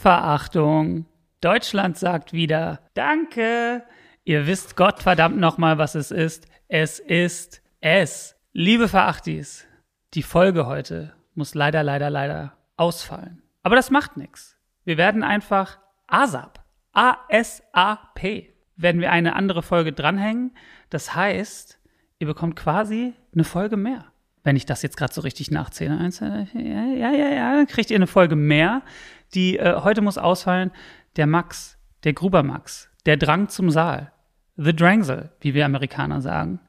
Verachtung. Deutschland sagt wieder Danke. Ihr wisst Gott verdammt nochmal, was es ist. Es ist es. Liebe Verachtis, die Folge heute muss leider, leider, leider ausfallen. Aber das macht nichts. Wir werden einfach ASAP, A-S-A-P, werden wir eine andere Folge dranhängen. Das heißt, ihr bekommt quasi eine Folge mehr. Wenn ich das jetzt gerade so richtig nachzähle. Eins, ja, ja, ja, kriegt ihr eine Folge mehr. Die äh, heute muss ausfallen. Der Max, der Gruber Max, der Drang zum Saal, The Drangsel, wie wir Amerikaner sagen.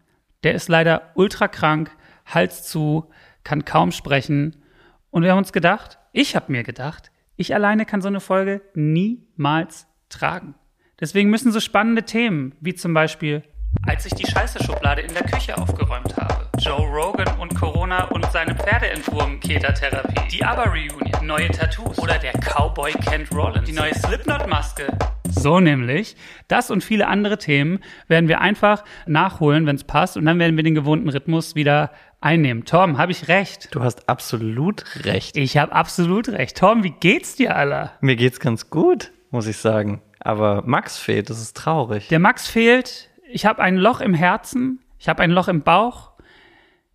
Der ist leider ultra krank, Hals zu, kann kaum sprechen. Und wir haben uns gedacht, ich habe mir gedacht, ich alleine kann so eine Folge niemals tragen. Deswegen müssen so spannende Themen, wie zum Beispiel, als ich die Scheiße-Schublade in der Küche aufgeräumt habe, Joe Rogan und Corona und seine Pferdeentwurm-Keter-Therapie, die Aber-Reunion, neue Tattoos oder der Cowboy Kent Rollins, die neue Slipknot-Maske. So nämlich. Das und viele andere Themen werden wir einfach nachholen, wenn es passt. Und dann werden wir den gewohnten Rhythmus wieder einnehmen. Tom, habe ich recht? Du hast absolut recht. Ich habe absolut recht. Tom, wie geht's dir, aller? Mir geht's ganz gut, muss ich sagen. Aber Max fehlt, das ist traurig. Der Max fehlt. Ich habe ein Loch im Herzen. Ich habe ein Loch im Bauch.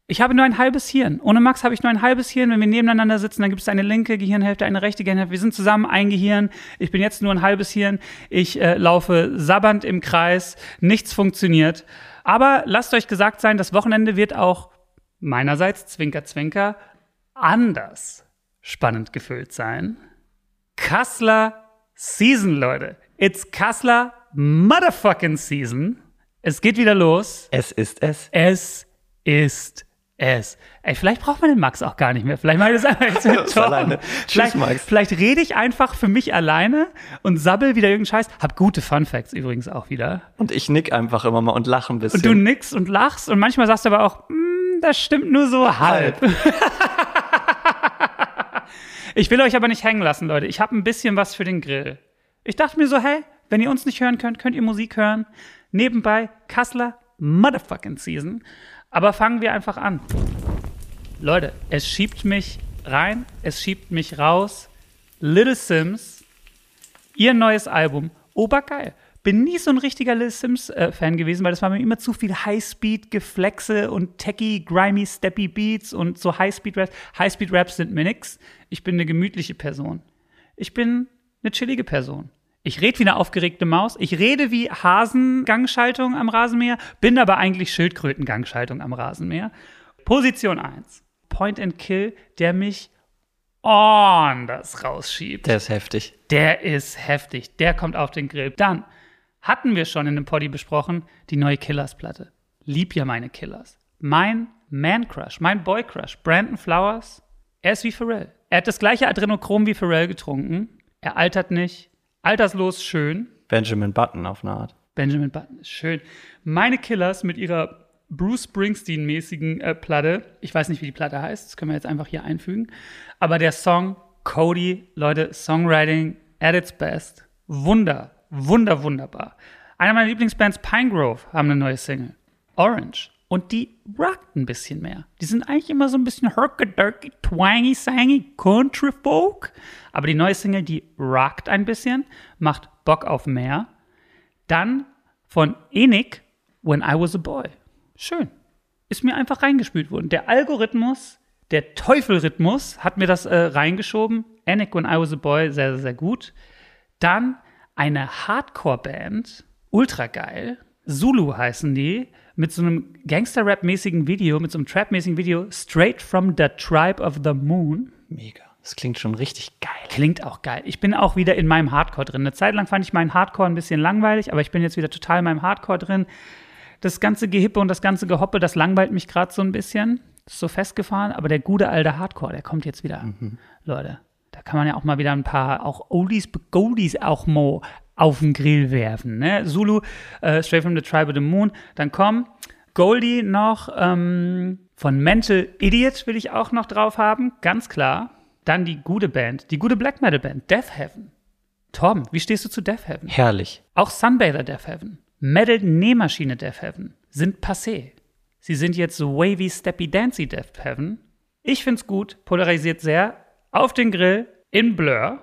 Ich habe nur ein halbes Hirn. Ohne Max habe ich nur ein halbes Hirn. Wenn wir nebeneinander sitzen, dann gibt es eine linke Gehirnhälfte, eine rechte Gehirnhälfte. Wir sind zusammen ein Gehirn. Ich bin jetzt nur ein halbes Hirn. Ich äh, laufe sabbernd im Kreis. Nichts funktioniert. Aber lasst euch gesagt sein, das Wochenende wird auch meinerseits, Zwinker, Zwinker, anders spannend gefüllt sein. Kassler Season, Leute. It's Kassler Motherfucking Season. Es geht wieder los. Es ist es. Es ist es. Ey, vielleicht braucht man den Max auch gar nicht mehr. Vielleicht mache ich das einfach jetzt mit Tom. alleine. Tschüss, Vielleicht, Max. vielleicht rede ich einfach für mich alleine und sabbel wieder irgendeinen Scheiß. Hab gute Fun Facts übrigens auch wieder. Und ich nick einfach immer mal und lache ein bisschen. Und du nickst und lachst und manchmal sagst du aber auch, "Mm, das stimmt nur so halb. Ich will euch aber nicht hängen lassen, Leute. Ich habe ein bisschen was für den Grill. Ich dachte mir so, hey, wenn ihr uns nicht hören könnt, könnt ihr Musik hören. Nebenbei Kassler Motherfucking Season. Aber fangen wir einfach an. Leute, es schiebt mich rein, es schiebt mich raus. Little Sims, ihr neues Album, obergeil. Bin nie so ein richtiger Little Sims-Fan gewesen, weil das war mir immer zu viel Highspeed-Geflexe und techy, grimy, steppy Beats und so Highspeed-Raps. Highspeed-Raps sind mir nix. Ich bin eine gemütliche Person. Ich bin eine chillige Person. Ich rede wie eine aufgeregte Maus. Ich rede wie Hasengangschaltung am Rasenmäher, bin aber eigentlich Schildkrötengangschaltung am Rasenmäher. Position 1. Point and Kill, der mich anders rausschiebt. Der ist heftig. Der ist heftig. Der kommt auf den Grill. Dann hatten wir schon in dem Poddy besprochen, die neue Killers-Platte. Lieb ja meine Killers. Mein Man-Crush, mein Boy-Crush, Brandon Flowers, er ist wie Pharrell. Er hat das gleiche Adrenochrom wie Pharrell getrunken. Er altert nicht. Alterslos schön. Benjamin Button auf eine Art. Benjamin Button ist schön. Meine Killers mit ihrer Bruce Springsteen-mäßigen äh, Platte. Ich weiß nicht, wie die Platte heißt. Das können wir jetzt einfach hier einfügen. Aber der Song Cody, Leute, Songwriting at its best. Wunder, wunder, wunderbar. Einer meiner Lieblingsbands, Pinegrove, haben eine neue Single. Orange. Und die rockt ein bisschen mehr. Die sind eigentlich immer so ein bisschen herky-durky, twangy, sangy, country folk. Aber die neue Single, die rockt ein bisschen, macht Bock auf mehr. Dann von Enik, When I Was a Boy. Schön. Ist mir einfach reingespült worden. Der Algorithmus, der Teufelrhythmus hat mir das äh, reingeschoben. Enik, When I Was a Boy, sehr, sehr, sehr gut. Dann eine Hardcore-Band, ultra geil. Zulu heißen die, mit so einem Gangster-Rap-mäßigen Video, mit so einem Trap-mäßigen Video, Straight from the Tribe of the Moon. Mega. Das klingt schon richtig geil. Klingt auch geil. Ich bin auch wieder in meinem Hardcore drin. Eine Zeit lang fand ich meinen Hardcore ein bisschen langweilig, aber ich bin jetzt wieder total in meinem Hardcore drin. Das ganze Gehippe und das ganze Gehoppe, das langweilt mich gerade so ein bisschen. Ist so festgefahren, aber der gute alte Hardcore, der kommt jetzt wieder. Leute, da kann man ja auch mal wieder ein paar auch Oldies, Goldies auch mal auf den Grill werfen. Ne? Zulu, äh, Straight from the Tribe of the Moon. Dann kommen Goldie noch ähm, von Mental Idiot will ich auch noch drauf haben, ganz klar. Dann die gute Band, die gute Black Metal Band, Death Heaven. Tom, wie stehst du zu Death Heaven? Herrlich. Auch Sunbather Death Heaven, Metal Nähmaschine Death Heaven sind passé. Sie sind jetzt so wavy, steppy, dancy Death Heaven. Ich find's gut, polarisiert sehr. Auf den Grill in Blur.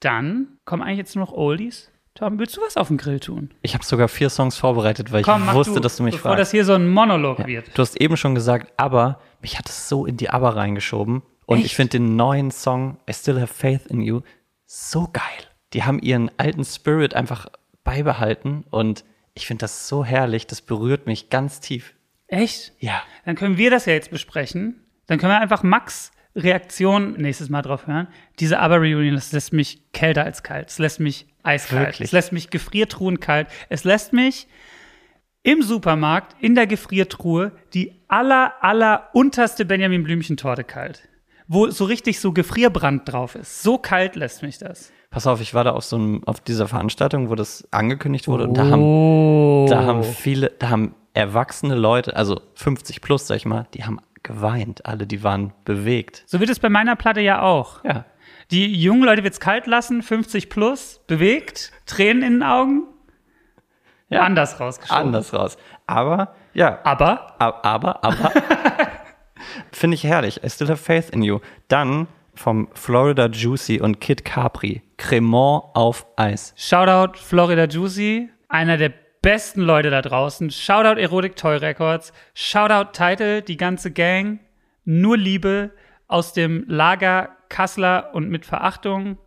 Dann kommen eigentlich jetzt nur noch Oldies. Tom, willst du was auf den Grill tun? Ich habe sogar vier Songs vorbereitet, weil Komm, ich wusste, du, dass du mich bevor fragst. das hier so ein Monolog wird. Du hast eben schon gesagt, aber mich hat es so in die Aber reingeschoben. Und Echt? ich finde den neuen Song I Still Have Faith in You so geil. Die haben ihren alten Spirit einfach beibehalten und ich finde das so herrlich. Das berührt mich ganz tief. Echt? Ja. Dann können wir das ja jetzt besprechen. Dann können wir einfach Max Reaktion nächstes Mal drauf hören. Diese Aber-Reunion, das lässt mich kälter als kalt. Es lässt mich eiskalt. Wirklich? Es lässt mich gefriertruhen kalt. Es lässt mich im Supermarkt in der Gefriertruhe die aller, aller unterste Benjamin Blümchen-Torte kalt. Wo so richtig so Gefrierbrand drauf ist. So kalt lässt mich das. Pass auf, ich war da auf so einem, auf dieser Veranstaltung, wo das angekündigt wurde und da haben, Oh. da haben viele, da haben erwachsene Leute, also 50 plus, sag ich mal, die haben geweint. Alle, die waren bewegt. So wird es bei meiner Platte ja auch. Ja. Die jungen Leute wird's kalt lassen, 50 plus, bewegt, Tränen in den Augen. Ja. Anders rausgeschoben. Anders raus. Aber, ja, Aber A- Aber, aber, finde ich herrlich. I still have faith in you. Dann vom Florida Juicy und Kid Capri. Cremant auf Eis. Shoutout Florida Juicy, einer der besten Leute da draußen. Shoutout Erotic Toy Records. Shoutout Title, die ganze Gang. Nur Liebe aus dem Lager Kassler und mit Verachtung.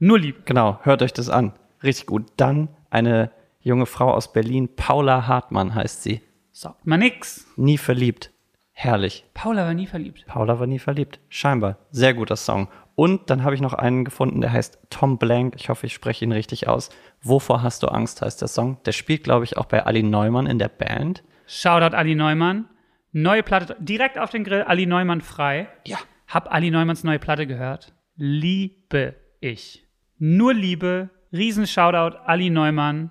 Nur Liebe. Genau, hört euch das an. Richtig gut. Dann eine junge Frau aus Berlin, Paula Hartmann heißt sie. Sagt mal nix. Nie verliebt. Herrlich. Paula war nie verliebt. Paula war nie verliebt. Scheinbar. Sehr guter Song. Und dann habe ich noch einen gefunden, der heißt Tom Blank. Ich hoffe, ich spreche ihn richtig aus. Wovor hast du Angst, heißt der Song. Der spielt, glaube ich, auch bei Ali Neumann in der Band. Shoutout Ali Neumann. Neue Platte, direkt auf den Grill, Ali Neumann frei. Ja. Hab Ali Neumanns neue Platte gehört. Liebe ich. Nur Liebe. Riesen Shoutout, Ali Neumann.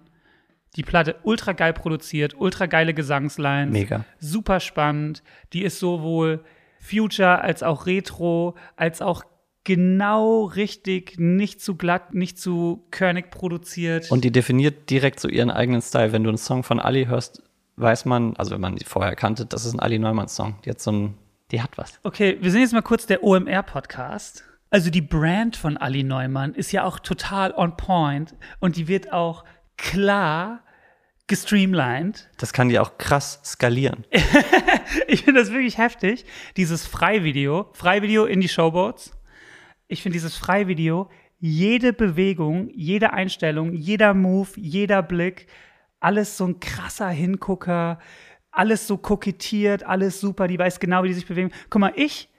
Die Platte ultra geil produziert, ultra geile Gesangslines. Mega. Super spannend. Die ist sowohl Future als auch Retro, als auch genau richtig, nicht zu glatt, nicht zu körnig produziert. Und die definiert direkt so ihren eigenen Style. Wenn du einen Song von Ali hörst, weiß man, also wenn man die vorher kannte, das ist ein Ali Neumann-Song. Die hat so ein, die hat was. Okay, wir sind jetzt mal kurz der OMR-Podcast. Also die Brand von Ali Neumann ist ja auch total on point und die wird auch klar gestreamlined. Das kann die auch krass skalieren. Ich finde das wirklich heftig. Dieses Freivideo, Freivideo in die Showboats. Ich finde dieses Freivideo, jede Bewegung, jede Einstellung, jeder Move, jeder Blick, alles so ein krasser Hingucker, alles so kokettiert, alles super, die weiß genau, wie die sich bewegen. Guck mal, ich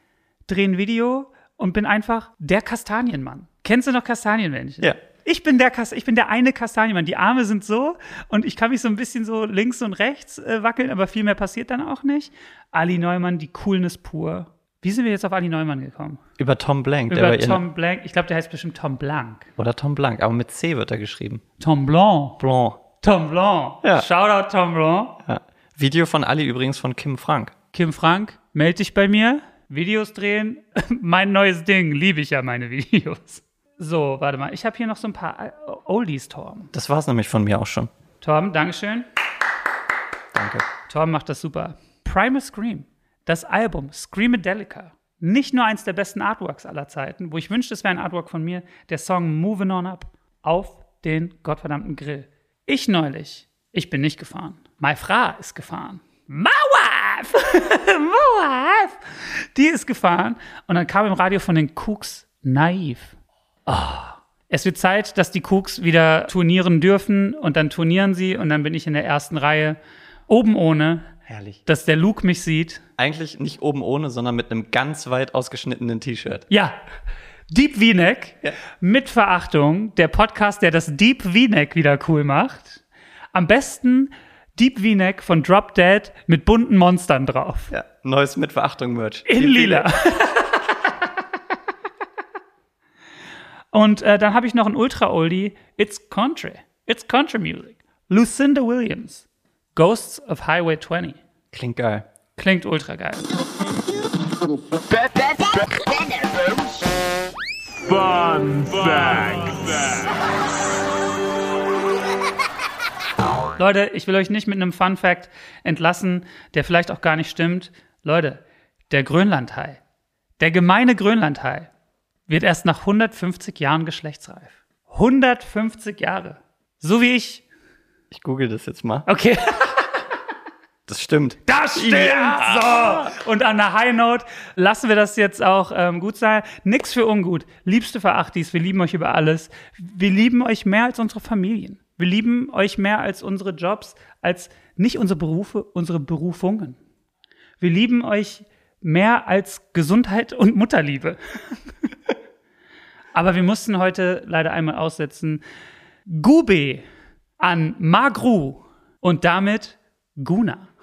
drehe ein Video und bin einfach der Kastanienmann. Kennst du noch Kastanienmännchen? Ja. Ich bin der Kas ich bin der eine Kastanienmann. Die Arme sind so und ich kann mich so ein bisschen so links und rechts äh, wackeln, aber viel mehr passiert dann auch nicht. Ali Neumann, die Coolness pur. Wie sind wir jetzt auf Ali Neumann gekommen? Über Tom Blank. der Über Tom Blank. Ich glaube, der heißt bestimmt Tom Blanc. Oder Tom Blank, aber mit C wird er geschrieben. Tom Blanc. Blanc. Tom Blanc. Ja. Shoutout Tom Blanc. Ja. Video von Ali übrigens von Kim Frank. Kim Frank, meld dich bei mir. Videos drehen. mein neues Ding. Liebe ich ja meine Videos. So, warte mal. Ich habe hier noch so ein paar äh, Oldies, Torben. Das war es nämlich von mir auch schon. Torben, Dankeschön. Danke. Torben macht das super. Primal Scream, das Album Screamadelica. Nicht nur eins der besten Artworks aller Zeiten, wo ich wünschte, es wäre ein Artwork von mir, der Song Moving On Up auf den gottverdammten Grill. Ich neulich, ich bin nicht gefahren. Meine Frau ist gefahren. My wife! My wife! Die ist gefahren und dann kam im Radio von den Cooks Naiv. Ah. Es wird Zeit, dass die Cooks wieder turnieren dürfen und dann turnieren sie und dann bin ich in der ersten Reihe oben ohne, Herrlich. dass der Luke mich sieht. Eigentlich nicht oben ohne, sondern mit einem ganz weit ausgeschnittenen T-Shirt. Ja, Deep V-Neck Ja. mit Verachtung, der Podcast, der das Deep V-Neck wieder cool macht. Am besten Deep V-Neck von Drop Dead mit bunten Monstern drauf. Ja. Neues mit Verachtung Merch. In lila. Und äh, dann habe ich noch ein Ultra-Oldie. It's Country. It's Country Music. Lucinda Williams. Ghosts of Highway 20. Klingt geil. Klingt ultra geil. Fun Facts. Leute, ich will euch nicht mit einem Fun Fact entlassen, der vielleicht auch gar nicht stimmt. Leute, der Grönlandhai, der gemeine Grönlandhai, wird erst nach 150 Jahren geschlechtsreif. 150 Jahre. So wie ich. Ich google das jetzt mal. Okay. Das stimmt. Das stimmt! So! Und an der High Note lassen wir das jetzt auch ähm, gut sein. Nix für ungut. Liebste Verachtis, wir lieben euch über alles. Wir lieben euch mehr als unsere Familien. Wir lieben euch mehr als unsere Jobs, als nicht unsere Berufe, unsere Berufungen. Wir lieben euch mehr als Gesundheit und Mutterliebe. Aber wir mussten heute leider einmal aussetzen. Gube an Magru und damit Guna.